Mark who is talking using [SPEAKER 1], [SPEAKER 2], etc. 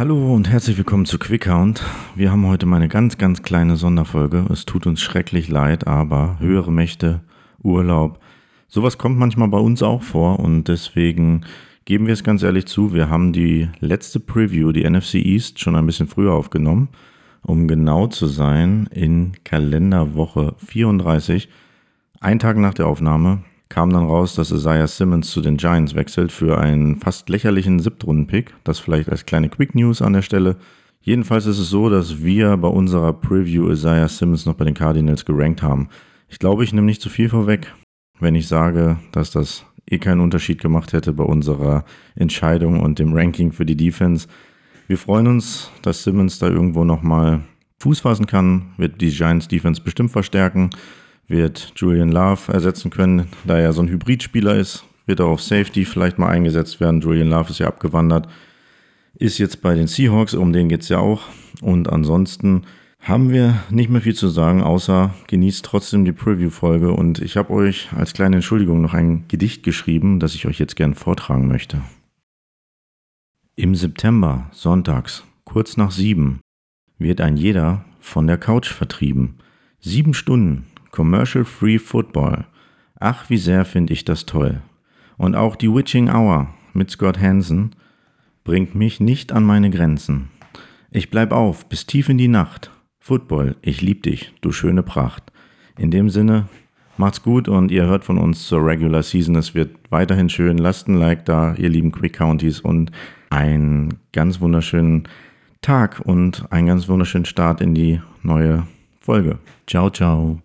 [SPEAKER 1] Hallo und herzlich willkommen zu Quickhound. Wir haben heute mal eine ganz, ganz kleine Sonderfolge. Es tut uns schrecklich leid, aber höhere Mächte, Urlaub, sowas kommt manchmal bei uns auch vor und deswegen geben wir es ganz ehrlich zu, wir haben die letzte Preview, die NFC East, schon ein bisschen früher aufgenommen. Um genau zu sein, in Kalenderwoche 34, ein Tag nach der Aufnahme, kam dann raus, dass Isaiah Simmons zu den Giants wechselt für einen fast lächerlichen Siebtrunden-Pick. Das vielleicht als kleine Quick News an der Stelle. Jedenfalls ist es so, dass wir bei unserer Preview Isaiah Simmons noch bei den Cardinals gerankt haben. Ich glaube, ich nehme nicht zu viel vorweg, wenn ich sage, dass das eh keinen Unterschied gemacht hätte bei unserer Entscheidung und dem Ranking für die Defense. Wir freuen uns, dass Simmons da irgendwo nochmal Fuß fassen kann, wird die Giants Defense bestimmt verstärken wird Julian Love ersetzen können, da er so ein Hybridspieler ist, wird er auf Safety vielleicht mal eingesetzt werden. Julian Love ist ja abgewandert, ist jetzt bei den Seahawks, um den geht es ja auch. Und ansonsten haben wir nicht mehr viel zu sagen, außer genießt trotzdem die Preview-Folge. Und ich habe euch als kleine Entschuldigung noch ein Gedicht geschrieben, das ich euch jetzt gern vortragen möchte. Im September, sonntags, kurz nach sieben, wird ein jeder von der Couch vertrieben. Sieben Stunden Commercial Free Football. Ach, wie sehr finde ich das toll. Und auch die Witching Hour mit Scott Hansen bringt mich nicht an meine Grenzen. Ich bleib auf bis tief in die Nacht. Football, ich lieb dich, du schöne Pracht. In dem Sinne, macht's gut und ihr hört von uns zur Regular Season. Es wird weiterhin schön. Lasst ein Like da, ihr lieben Quick Counties und einen ganz wunderschönen Tag und einen ganz wunderschönen Start in die neue Folge. Ciao, ciao.